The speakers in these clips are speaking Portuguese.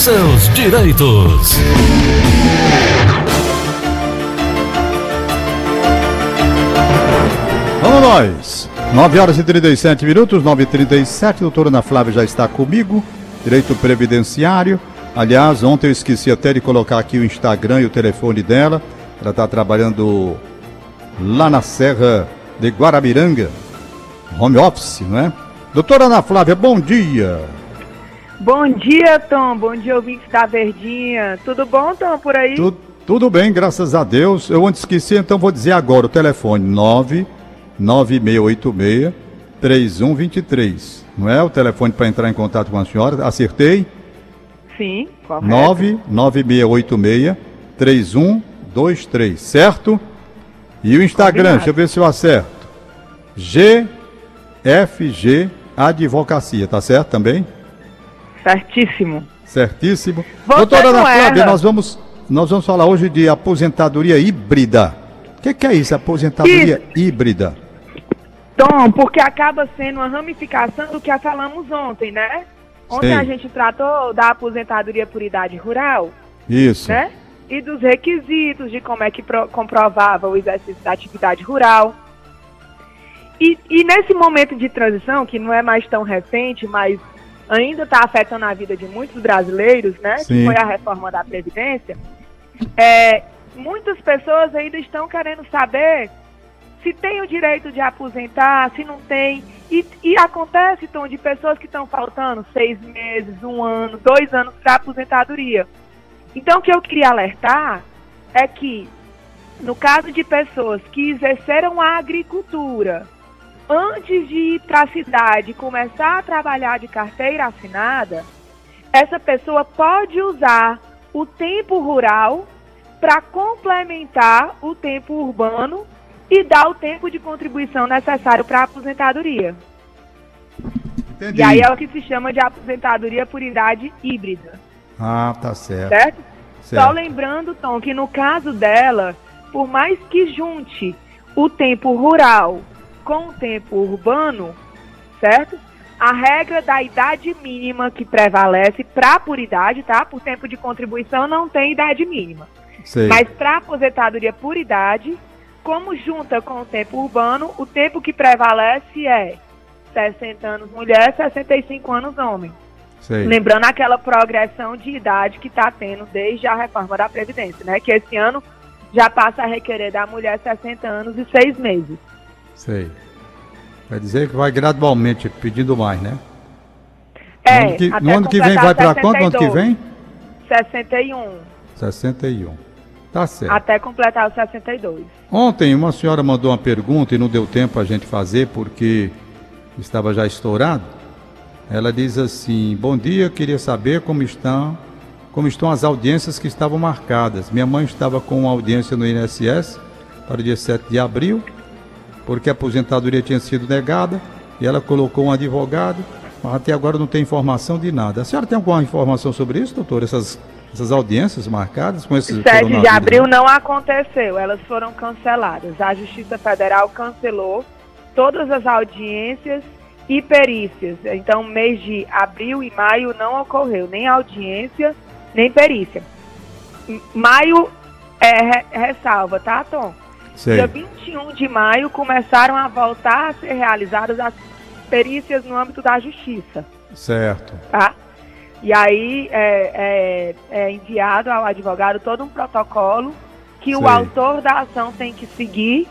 seus direitos. Vamos nós. 9 horas e 37 minutos, 9 e 37 Doutora Ana Flávia já está comigo. Direito previdenciário. Aliás, ontem eu esqueci até de colocar aqui o Instagram e o telefone dela. Ela está trabalhando lá na Serra de Guarabiranga. Home office, não é? Doutora Ana Flávia, bom dia. Bom dia, Tom. Bom dia, ouvintes da Verdinha. Tudo bom, Tom, por aí? Tu, tudo bem, graças a Deus. Eu antes esqueci, então vou dizer agora o telefone 99686 3123. Não é o telefone para entrar em contato com a senhora? Acertei? Sim, correto. 99686 3123, certo? E o Instagram, Combinado. deixa eu ver se eu acerto. GFG Advocacia, tá certo também? Certíssimo. Certíssimo. Você Doutora Ana Flávia, nós vamos, nós vamos falar hoje de aposentadoria híbrida. O que, que é isso, aposentadoria híbrida? Tom, porque acaba sendo uma ramificação do que falamos ontem, né? Ontem a gente tratou da aposentadoria por idade rural, Isso. né? E dos requisitos de como é que pro- comprovava o exercício da atividade rural. E, e nesse momento de transição, que não é mais tão recente, mas ainda está afetando a vida de muitos brasileiros, né? Sim. Que foi a reforma da Previdência. É, muitas pessoas ainda estão querendo saber se tem o direito de aposentar, se não tem. E, e acontece, Tom, de pessoas que estão faltando seis meses, um ano, dois anos para aposentadoria. Então, o que eu queria alertar é que, no caso de pessoas que exerceram a agricultura antes de ir para a cidade começar a trabalhar de carteira assinada, essa pessoa pode usar o tempo rural para complementar o tempo urbano e dar o tempo de contribuição necessário para a aposentadoria. Entendi. E aí é o que se chama de aposentadoria por idade híbrida, Ah, tá certo. certo? certo. Só lembrando, Tom, que no caso dela, por mais que junte o tempo rural com o tempo urbano, certo? A regra da idade mínima que prevalece para por idade, tá? Por tempo de contribuição não tem idade mínima. Sei. Mas para aposentadoria por idade, como junta com o tempo urbano, o tempo que prevalece é 60 anos mulher, 65 anos homem. Sei. Lembrando aquela progressão de idade que está tendo desde a reforma da Previdência, né? Que esse ano já passa a requerer da mulher 60 anos e 6 meses. Sei. Quer dizer que vai gradualmente pedindo mais, né? É, no ano que, no ano que vem vai para quanto? No ano que 62. vem? 61, 61. Tá certo. até completar os 62. Ontem uma senhora mandou uma pergunta e não deu tempo a gente fazer porque estava já estourado. Ela diz assim: Bom dia, queria saber como estão, como estão as audiências que estavam marcadas. Minha mãe estava com uma audiência no INSS para o dia 7 de abril, porque a aposentadoria tinha sido negada e ela colocou um advogado, mas até agora não tem informação de nada. A senhora tem alguma informação sobre isso, doutor? Essas, essas audiências marcadas com esses 7 de coronavírus? abril não aconteceu, elas foram canceladas. A Justiça Federal cancelou todas as audiências e perícias. Então, mês de abril e maio não ocorreu nem audiência, nem perícia. Maio é re- ressalva, tá, Tom? Sei. Dia 21 de maio começaram a voltar a ser realizadas as perícias no âmbito da Justiça Certo. tá? E aí é, é- é enviado ao advogado todo um protocolo que o Sei. autor da ação tem que seguir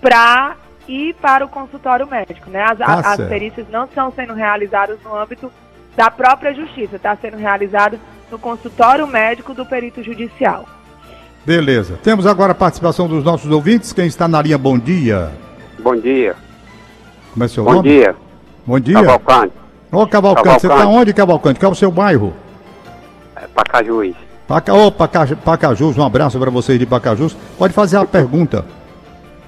para ir para o consultório médico, né? As, Tá as perícias não estão sendo realizadas no âmbito da própria justiça, está sendo realizado no consultório médico do perito judicial. Beleza. Temos agora a participação dos nossos ouvintes. Quem está na linha, bom dia. Bom dia. Como é seu Bom nome? dia. Bom dia. Cavalcante. Ô, Cavalcante, você está Cavalcante. onde, Cavalcante? Qual é o seu bairro? É, Pacajus. Paca... Ô, Paca... Pacajus, um abraço para vocês de Pacajus. Pode fazer a pergunta.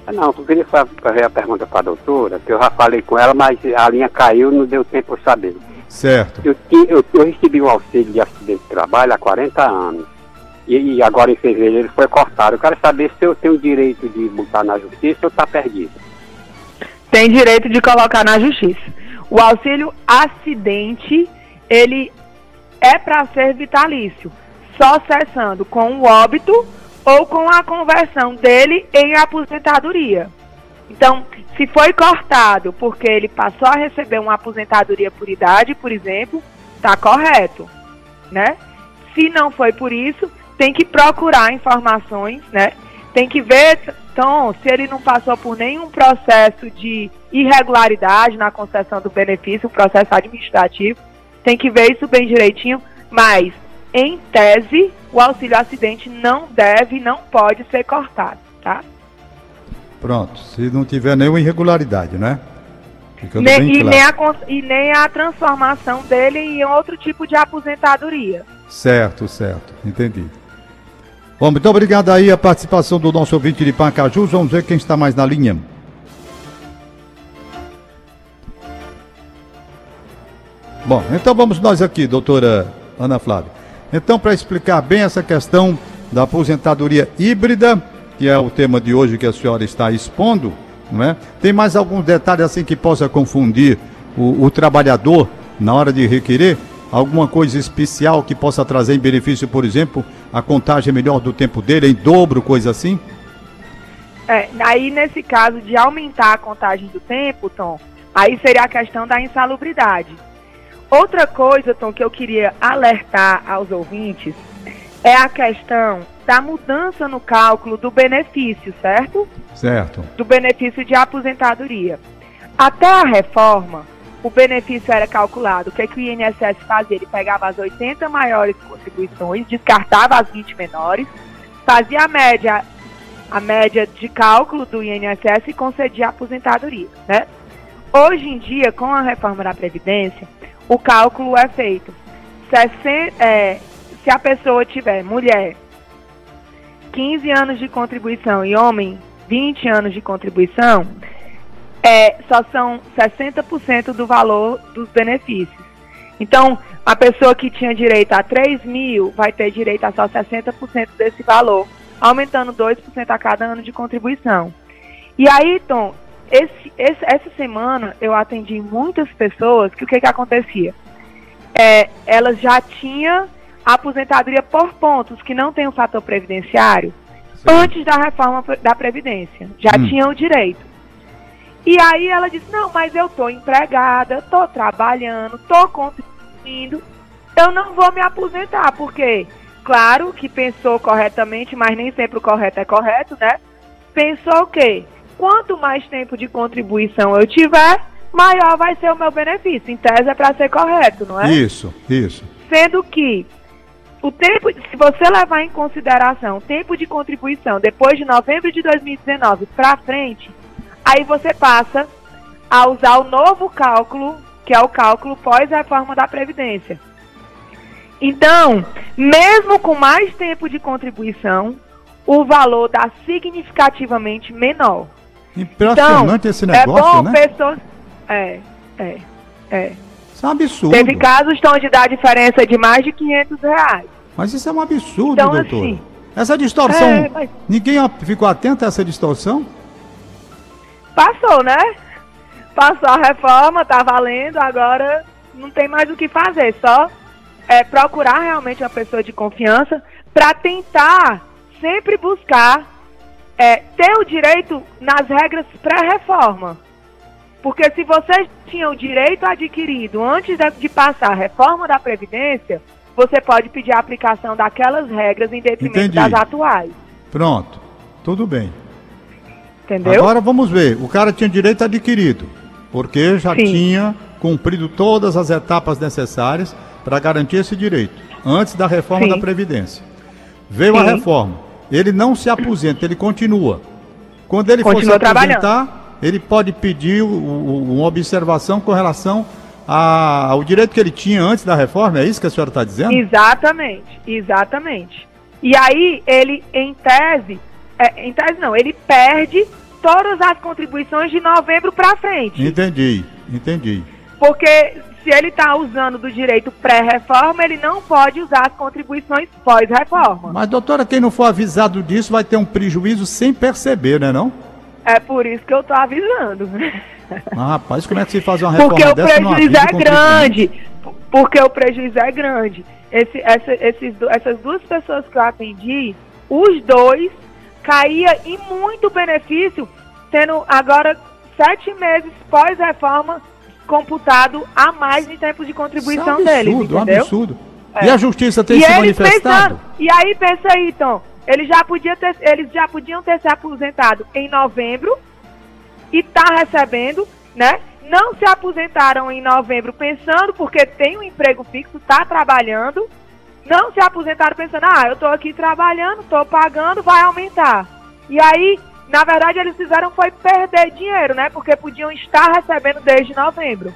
Ah, Não, eu queria fa- fazer a pergunta para a doutora, que eu já falei com ela, mas a linha caiu não deu tempo de saber. Certo. Eu, eu, eu recebi um auxílio de acidente de trabalho há 40 anos. E, e agora em fevereiro ele foi cortado. Eu quero saber se eu tenho direito de botar na justiça ou está perdido. tem direito de colocar na justiça. O auxílio acidente, ele é para ser vitalício, só cessando com o óbito ou com a conversão dele em aposentadoria. Então, se foi cortado porque ele passou a receber uma aposentadoria por idade, por exemplo, está correto, né? Se não foi por isso, tem que procurar informações, né? Tem que ver, então, se ele não passou por nenhum processo de irregularidade na concessão do benefício, processo administrativo, tem que ver isso bem direitinho, mas, em tese, o auxílio acidente não deve, não pode ser cortado, tá? Pronto, se não tiver nenhuma irregularidade, né? Ficando nem, e, claro. nem a, e nem a transformação dele em outro tipo de aposentadoria. Certo, certo, entendi. Bom, muito obrigado aí a participação do nosso ouvinte de Pacajus. Vamos ver quem está mais na linha. Bom, então vamos nós aqui, doutora Ana Flávia. Então, para explicar bem essa questão da aposentadoria híbrida, que é o tema de hoje que a senhora está expondo, não é? Tem mais alguns detalhes assim que possa confundir o, o trabalhador na hora de requerer? Alguma coisa especial que possa trazer em benefício, por exemplo, a contagem melhor do tempo dele, em dobro, coisa assim? É, aí nesse caso de aumentar a contagem do tempo, Tom, aí seria a questão da insalubridade. Outra coisa, Tom, que eu queria alertar aos ouvintes é a questão da mudança no cálculo do benefício, certo? Certo. Do benefício de aposentadoria. Até a reforma, o benefício era calculado. O que, é que o INSS fazia? Ele pegava as 80 maiores contribuições, descartava as 20 menores, fazia a média, a média de cálculo do INSS e concedia a aposentadoria, né? Hoje em dia, com a reforma da Previdência, o cálculo é feito. Se, é, se a pessoa tiver mulher 15 anos de contribuição e homem 20 anos de contribuição, é, só são 60% do valor dos benefícios. Então, a pessoa que tinha direito a 3 mil vai ter direito a só 60% desse valor, aumentando 2% a cada ano de contribuição. E aí, Tom, esse, esse, essa semana eu atendi muitas pessoas que o que, que acontecia? É, elas já tinham aposentadoria por pontos, que não tem o fator previdenciário, Sim. antes da reforma da Previdência. Já hum. tinham o direito. E aí ela disse, não, mas eu estou empregada, estou trabalhando, estou contribuindo, eu não vou me aposentar, porque, claro que pensou corretamente, mas nem sempre o correto é correto, né? Pensou o quê? Quanto mais tempo de contribuição eu tiver, maior vai ser o meu benefício. Em tese é para ser correto, não é? Isso, isso. Sendo que o tempo, se você levar em consideração o tempo de contribuição depois de novembro de 2019 para frente, aí você passa a usar o novo cálculo, que é o cálculo pós-reforma da Previdência. Então, mesmo com mais tempo de contribuição, o valor dá significativamente menor. Impressionante então, esse negócio, é bom né? Pessoas... É, é, é. Isso é um absurdo. Teve casos onde dá diferença de mais de 500 reais. Mas isso é um absurdo, então, doutor. Assim, essa distorção, é, mas... ninguém ficou atento a essa distorção? Passou, né? Passou a reforma, tá valendo, agora não tem mais o que fazer, só é, procurar realmente uma pessoa de confiança para tentar sempre buscar é, ter o direito nas regras pré-reforma. Porque se você tinha o direito adquirido antes de, passar a reforma da Previdência, você pode pedir a aplicação daquelas regras em detrimento Entendi. das atuais. Pronto, tudo bem. Entendeu? Agora vamos ver, o cara tinha direito adquirido, porque já Sim. tinha cumprido todas as etapas necessárias para garantir esse direito, antes da reforma Sim. da Previdência. Veio Sim. a reforma ele não se aposenta, ele continua. Quando ele continua for se aposentar, ele pode pedir o, o, uma observação com relação a, ao direito que ele tinha antes da reforma, é isso que a senhora está dizendo? Exatamente, exatamente. E aí ele, em tese, é, em tese não, ele perde todas as contribuições de novembro para frente. Entendi, entendi. Porque se ele está usando do direito pré-reforma, ele não pode usar as contribuições pós-reforma. Mas, doutora, quem não for avisado disso vai ter um prejuízo sem perceber, né não? É por isso que eu estou avisando. Mas, rapaz, como é que se faz uma reforma Porque o dessa numa prejuízo vida é grande. Porque o prejuízo é grande. Esse, essa- esses, essas duas pessoas que eu atendi, os dois caía em muito benefício, tendo agora sete meses pós-reforma computado a mais em tempo de contribuição Isso é um deles, absurdo, um entendeu? absurdo. É. E a justiça tem e se manifestado? pensando, e aí pensa aí, Tom, eles já, podia ter, eles já podiam ter se aposentado em novembro e tá recebendo, né? Não se aposentaram em novembro pensando porque tem um emprego fixo, tá trabalhando. Não se aposentaram pensando, ah, eu tô aqui trabalhando, tô pagando, vai aumentar. E aí, na verdade, eles fizeram foi perder dinheiro, né? Porque podiam estar recebendo desde novembro.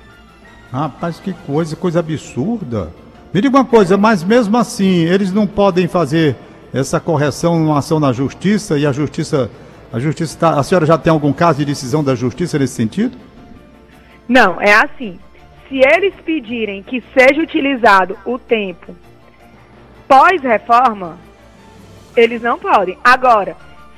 Rapaz, que coisa, coisa absurda. Me diga uma coisa, mas mesmo assim, eles não podem fazer essa correção numa ação na justiça e a justiça. A justiça tá, A senhora já tem algum caso de decisão da justiça nesse sentido? Não, é assim. Se eles pedirem que seja utilizado o tempo pós-reforma, eles não podem. Agora,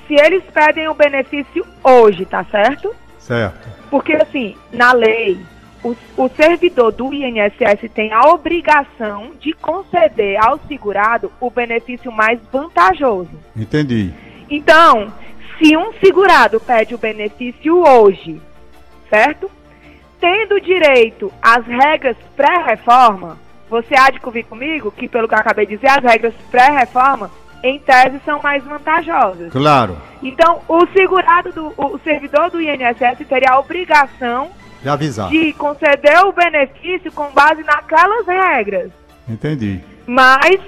se eles pedem o benefício hoje, tá certo? Certo. Porque, assim, na lei, o, o servidor do INSS tem a obrigação de conceder ao segurado o benefício mais vantajoso. Entendi. Então, se um segurado pede o benefício hoje, certo? Tendo direito às regras pré-reforma, você há de convir comigo que, pelo que eu acabei de dizer, as regras pré-reforma, em tese, são mais vantajosas. Claro. Então, o segurado, do, o servidor do INSS teria a obrigação Já avisar. de conceder o benefício com base naquelas regras. Entendi. Mas,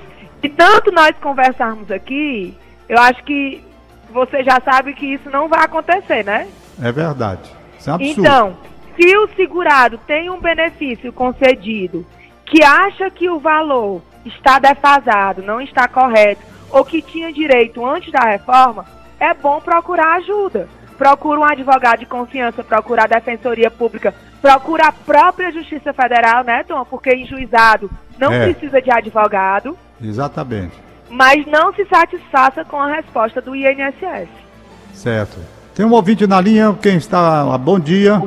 de tanto nós conversarmos aqui, eu acho que você já sabe que isso não vai acontecer, né? É verdade. Isso é um absurdo. Então, se o segurado tem um benefício concedido que acha que o valor está defasado, não está correto, ou que tinha direito antes da reforma, é bom procurar ajuda. Procura um advogado de confiança, procura a Defensoria Pública, procura a própria Justiça Federal, né, Tom? Porque em juizado não É. precisa de advogado, Exatamente. mas não se satisfaça com a resposta do INSS. Certo. Tem um ouvinte na linha, quem está. Bom dia.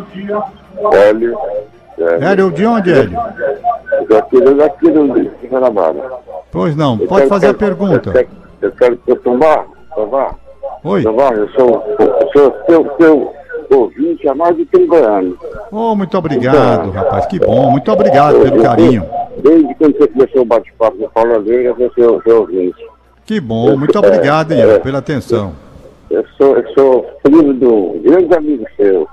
Hélio. Hélio, de onde, Hélio? Daqui, daqui do Guanabara. Pois não, pode fazer a pergunta. Eu quero, eu quero eu tomar, tomar, Oi. tomar, eu sou, eu sou seu, seu ouvinte há mais de 30 anos. Oh, muito obrigado, rapaz. Que bom. Muito obrigado pelo carinho. Desde quando você começou o bate-papo com o Paulo Alegre, eu sou seu, seu ouvinte. Que bom. Muito obrigado, Ian, pela atenção. Eu sou, eu sou filho do grande amigo seu,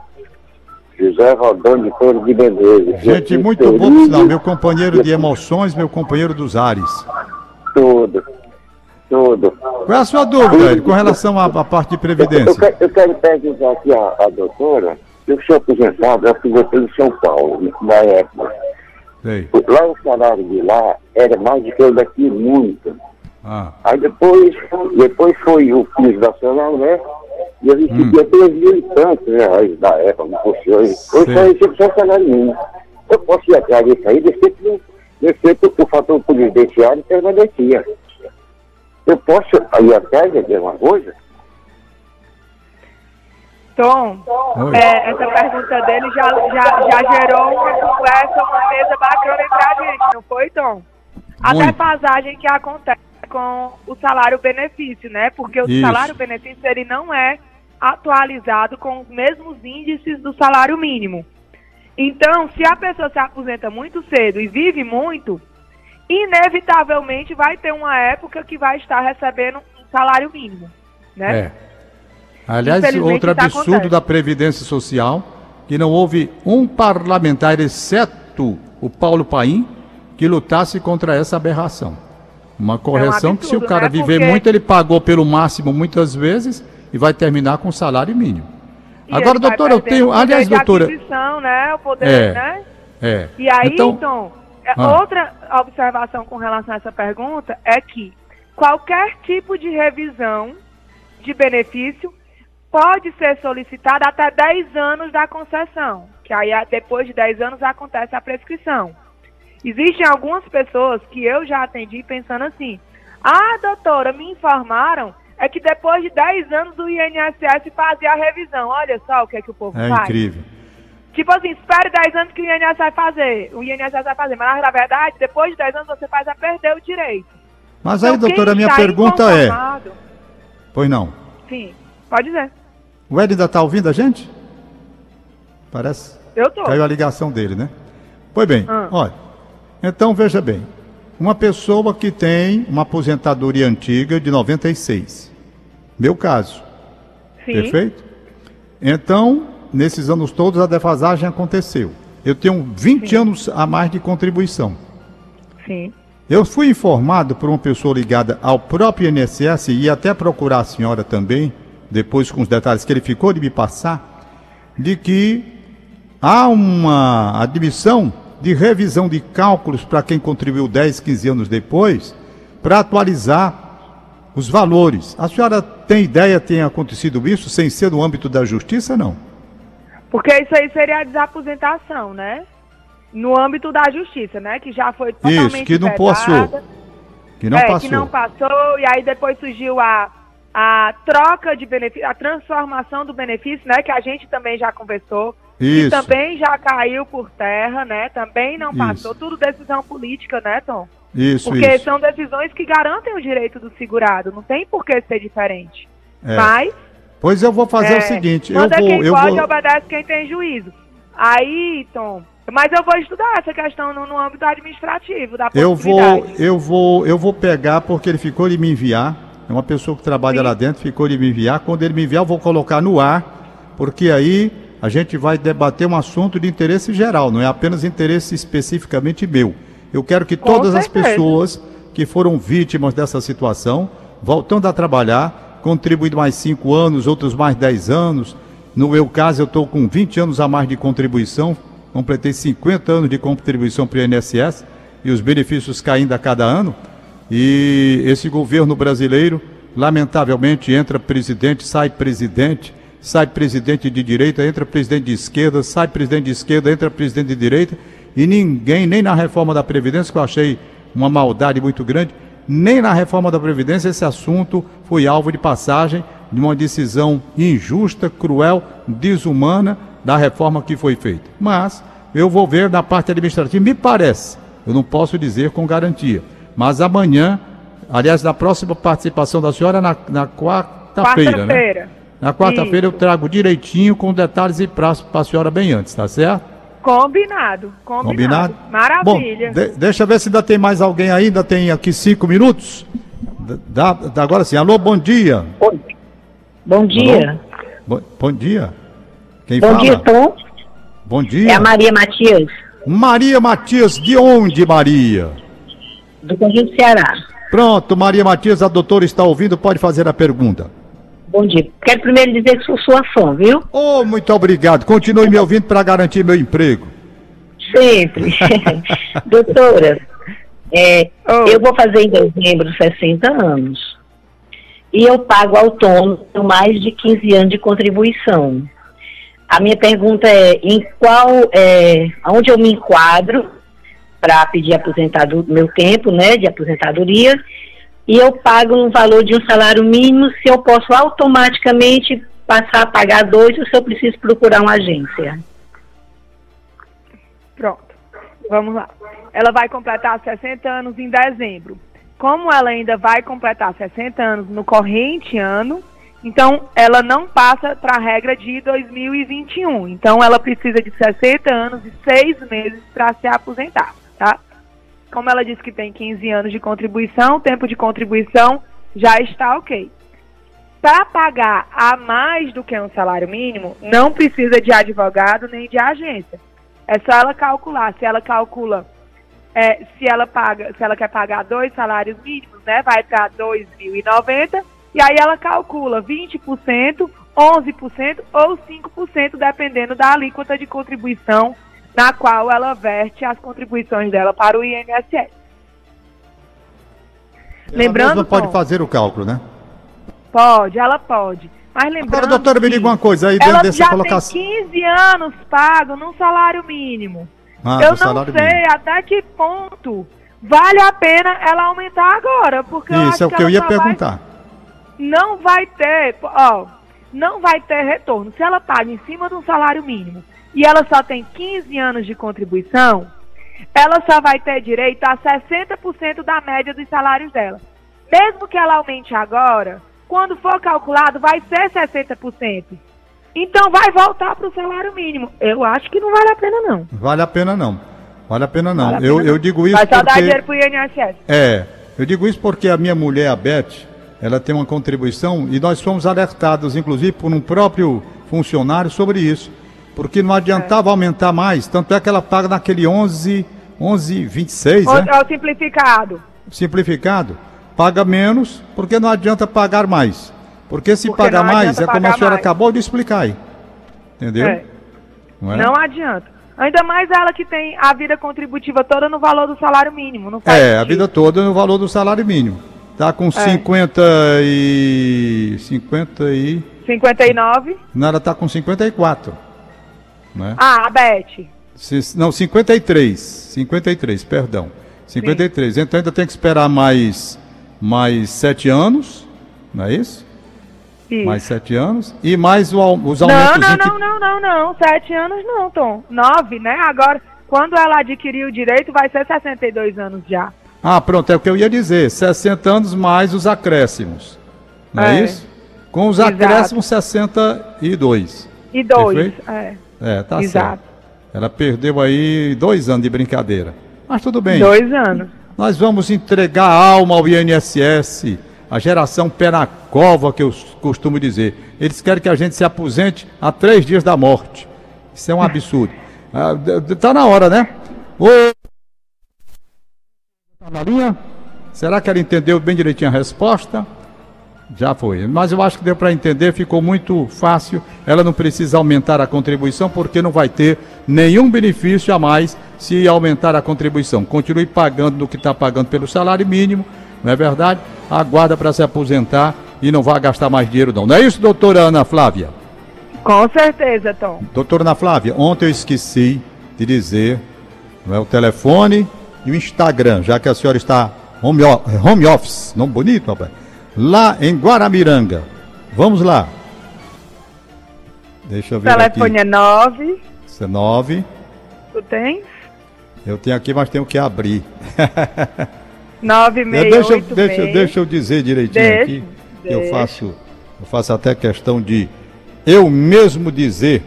José Rodão de Toro de Menezes. Gente, Eu muito bom, sinal. Meu companheiro de emoções, meu companheiro dos ares. Tudo, tudo. Qual é a sua dúvida, com relação à, à parte de Eu, previdência? quero, eu quero perguntar aqui à, à doutora, eu sou aposentado, eu fui em São Paulo, na época. Sei. Lá o salário de lá era mais do que o daqui muito. Ah, Aí depois, depois foi o FIS Nacional, né? E eu recebia três mil e tantos reais da época, não fosse hoje. Só recebo só salário mínimo. Eu posso ir atrás disso aí, que o fator previdenciário permanecia. Eu posso ir atrás de alguma coisa? Tom, é, essa pergunta dele já, já, já gerou uma conversa, uma mesa bacana entre a gente, não foi, Tom? A Muito. defasagem que acontece com o salário-benefício, né? Porque o Isso. salário-benefício ele não é atualizado com os mesmos índices do salário mínimo. Então, se a pessoa se aposenta muito cedo e vive muito, inevitavelmente vai ter uma época que vai estar recebendo um salário mínimo, né? é. Aliás, outro absurdo acontece. da Previdência Social, que não houve um parlamentar, exceto o Paulo Paim, que lutasse contra essa aberração. Uma correção que se o absurdo, cara né? viver Porque- muito, ele pagou pelo máximo muitas vezes e vai terminar com salário mínimo. E Agora, doutora, eu tenho. Aliás, doutora. né? O poder, É. né? É. E aí, então, então, é, Ah. outra observação com relação a essa pergunta é que qualquer tipo de revisão de benefício pode ser solicitada até 10 anos da concessão, que aí a- depois de 10 anos acontece a prescrição. Existem algumas pessoas que eu já atendi pensando assim: "Ah, doutora, me informaram é que depois de 10 anos o INSS fazia a revisão. Olha só o que é que o povo É faz." incrível. Tipo assim, espere 10 anos que o INSS vai fazer. O INSS vai fazer. Mas, na verdade, depois de 10 anos você faz a perder o direito. Mas aí, Então, doutora, a minha pergunta é. Pois não. Sim, pode dizer. O Ed ainda está ouvindo a gente? Parece. Eu tô. Caiu a ligação dele, né? Pois bem, Ah. olha. Então veja bem. Uma pessoa que tem uma aposentadoria antiga de 96. Meu caso. Sim. Perfeito? Então, nesses anos todos, a defasagem aconteceu. Eu tenho 20 anos a mais de contribuição. Sim. Eu fui informado por uma pessoa ligada ao próprio INSS e até procurar a senhora também, depois com os detalhes que ele ficou de me passar, de que há uma admissão de revisão de cálculos para quem contribuiu 10, 15 anos depois, para atualizar os valores. A senhora tem ideia, tem acontecido isso sem ser no âmbito da justiça, não? Porque isso aí seria a desaposentação, né? No âmbito da justiça, né? Que já foi totalmente Isso, que não vedada. passou. Que não é, passou. que não passou, e aí depois surgiu a, a troca de benefício, a transformação do benefício, né? Que a gente também já conversou. Isso. Que também já caiu por terra, né? Também não Isso. passou. Tudo decisão política, né, Tom? Isso, Porque isso. são decisões que garantem o direito do segurado. Não tem por que ser diferente. É. Mas Pois eu vou fazer é, o seguinte, eu vou, quem eu pode, vou, obedece quem tem juízo. Aí, Tom, mas eu vou estudar essa questão no, no âmbito administrativo da eu vou, eu vou, eu vou pegar porque ele ficou de me enviar. É uma pessoa que trabalha Sim. lá dentro, ficou de me enviar. Quando ele me enviar, eu vou colocar no ar, porque aí a gente vai debater um assunto de interesse geral, não é apenas interesse especificamente meu. Eu quero que Com todas as certeza. pessoas que foram vítimas dessa situação, voltando a trabalhar, contribuindo mais 5 anos, outros mais 10 anos. No meu caso, eu estou com 20 anos a mais de contribuição, completei 50 anos de contribuição para o INSS e os benefícios caindo a cada ano. E esse governo brasileiro, lamentavelmente, entra presidente, sai presidente, sai presidente de direita, entra presidente de esquerda, sai presidente de esquerda, entra presidente de direita, e ninguém, nem na reforma da Previdência, que eu achei uma maldade muito grande, nem na reforma da Previdência esse assunto foi alvo de passagem de uma decisão injusta, cruel, desumana da reforma que foi feita. Mas eu vou ver na parte administrativa, me parece, eu não posso dizer com garantia, mas amanhã, aliás, na próxima participação da senhora, na, na quarta-feira, né? Quarta-feira. Na quarta-feira eu trago direitinho, com detalhes e prazos para a senhora bem antes, tá certo? Combinado, combinado. Combinado? Maravilha. Bom, de- deixa eu ver se ainda tem mais alguém aí, ainda tem aqui cinco minutos. D- Dá, dá agora sim, alô, bom dia. Bom dia. Bom, bom dia. Quem Bom fala? dia, Tom. Bom dia. É a Maria Matias, Maria Matias, de onde, Maria? do Conjunto Ceará. Pronto, Maria Matias, a doutora está ouvindo, pode fazer a pergunta. Bom dia. Quero primeiro dizer que sou sua fã, viu? Oh, muito obrigado. Continue me ouvindo para garantir meu emprego. Sempre. Doutora, é, Oh. eu vou fazer em dezembro 60 anos. E eu pago autônomo mais de 15 anos de contribuição. A minha pergunta é, em qual, é, onde eu me enquadro para pedir aposentado meu tempo, né, de aposentadoria, e eu pago um valor de um salário mínimo se eu posso automaticamente passar a pagar dois ou se eu preciso procurar uma agência. Pronto. Vamos lá. Ela vai completar 60 anos em dezembro. Como ela ainda vai completar 60 anos no corrente ano, então ela não passa para a regra de 2021. Então ela precisa de 60 anos e 6 meses para se aposentar, tá? Como ela disse que tem 15 anos de contribuição, o tempo de contribuição já está ok. Para pagar a mais do que um salário mínimo, não precisa de advogado nem de agência. É só ela calcular. Se ela calcula, é, se ela paga, se ela quer pagar dois salários mínimos, né, vai para 2.090 e aí ela calcula 20%, 11% ou 5%, dependendo da alíquota de contribuição na qual ela verte as contribuições dela para o INSS. Ela Lembrando, mesma pode fazer o cálculo, né? Pode, ela pode. Mas lembrando. Agora, doutora, me que diga uma coisa aí, dentro Ela dessa já colocação. tem 15 anos pago num salário mínimo. Ah, eu não sei mínimo. até que ponto vale a pena ela aumentar agora, porque eu Isso é o que eu ela ia vai- perguntar. não vai ter, ó, não vai ter retorno. Se ela paga em cima de um salário mínimo e ela só tem 15 anos de contribuição, ela só vai ter direito a 60% da média dos salários dela. Mesmo que ela aumente agora, quando for calculado, vai ser 60%. Então vai voltar para o salário mínimo. Eu acho que não vale a pena, não. Vale a pena não. Vale a pena não. Vale a eu, pena eu não. digo isso Vai só dar porque... dinheiro pro INSS. É, eu digo isso porque a minha mulher, a Beth, ela tem uma contribuição e nós fomos alertados, inclusive, por um próprio funcionário sobre isso. Porque não adiantava aumentar mais, tanto é que ela paga naquele 11, 11, 26, Ou, né? ou simplificado. Simplificado, paga menos, porque não adianta pagar mais. Porque se Porque pagar mais, é como a pagar senhora mais. acabou de explicar aí. Entendeu? É. Não é? Não adianta. Ainda mais ela que tem a vida contributiva toda no valor do salário mínimo. Não faz É, a sentido. vida toda no valor do salário mínimo. Tá com 50 e. 50 e. 59. Não, ela tá com 54. Né? Ah, a Beth. Se- Não, 53. 53, perdão. 53. Então ainda tem que esperar mais, mais 7 anos, não é isso? Isso. Mais 7 anos. E mais o os Não, aumentos. não, não, não, não, não. Sete anos não, Tom. Nove, né? Agora, quando ela adquirir o direito, vai ser 62 anos já. Ah, pronto, é o que eu ia dizer. 60 anos mais os acréscimos. Não é, É. isso? Com os Exato. acréscimos, 62. E dois. Perfeito? É. É, tá Exato. certo. Ela perdeu aí dois anos de brincadeira. Mas tudo bem. Dois anos. Nós vamos entregar a alma ao INSS, a geração pé na cova, que eu costumo dizer. Eles querem que a gente se aposente a três dias da morte. Isso é um absurdo. Ah, d- d- tá na hora, né? Ô... Tá na linha? Será que ela entendeu bem direitinho a resposta? Já foi. Mas eu acho que deu para entender, ficou muito fácil. Ela não precisa aumentar a contribuição, porque não vai ter nenhum benefício a mais se aumentar a contribuição. Continue pagando no que está pagando pelo salário mínimo, não é verdade? Aguarda para se aposentar e não vai gastar mais dinheiro, não. Não é isso, doutora Ana Flávia? Com certeza, Tom. Doutora Ana Flávia, ontem eu esqueci de dizer não é, o telefone e o Instagram, já que a senhora está home, home office, nome bonito, rapaz. Lá em Guaramiranga. Vamos lá. Deixa eu O ver telefone aqui. é 9. 19. Tu tem? Eu tenho aqui, mas tenho que abrir. 9686. deixa, deixa, deixa eu dizer direitinho Deixa, aqui. Eu deixa. faço, eu faço até questão de eu mesmo dizer,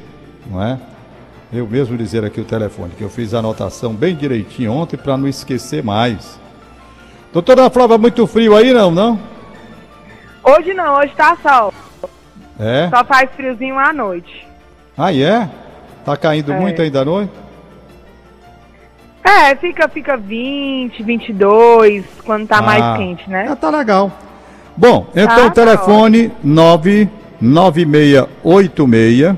não é? Eu mesmo dizer aqui o telefone, que eu fiz a anotação bem direitinho ontem para não esquecer mais. Doutora Flávia, muito frio aí, não, não? Hoje não, hoje tá sol. É? Só faz friozinho à noite. Aí é? Tá caindo É. muito ainda à noite? É, fica, fica 20, 22, quando tá Ah. mais quente, né? Ah, tá legal. Bom, então Tá, o telefone 99686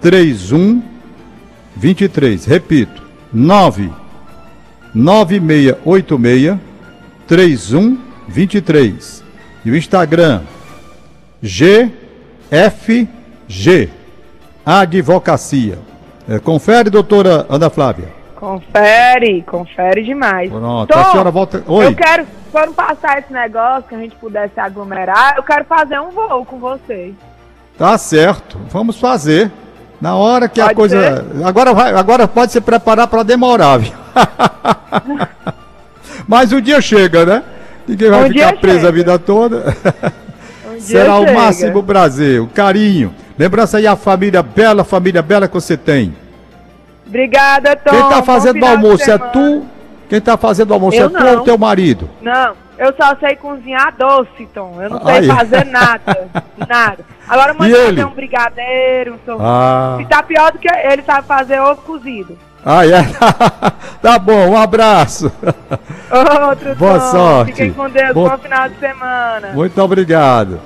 3123. Repito, 99686 3123. E o Instagram GFG Advocacia. É, confere, doutora Ana Flávia. Confere, confere demais. Pronto, Tom, a senhora volta. Oi. Eu quero, quando passar esse negócio, que a gente pudesse aglomerar, eu quero fazer um voo com vocês. Tá certo, vamos fazer. Na hora que a Pode coisa. Agora, vai, agora pode se preparar para demorar, viu? Mas o dia chega, né? Ninguém vai Um ficar preso a vida toda. Um Será o chega. máximo prazer, o carinho. Lembrança aí a família bela, família bela que você tem. Obrigada, Tom. Quem tá Bom fazendo o almoço é tu? Quem tá fazendo o almoço Eu é tu não. ou teu marido? Não, eu só sei cozinhar doce, Tom. Eu não Aí. sei fazer nada. nada. Agora manda fazer um brigadeiro, um sorvete. Ah. Se tá pior do que ele sabe fazer ovo cozido. Ah, é? tá bom, um abraço. Outro Boa Tom. sorte. Fiquem com Deus. Bom- Bom final de semana. Muito obrigado.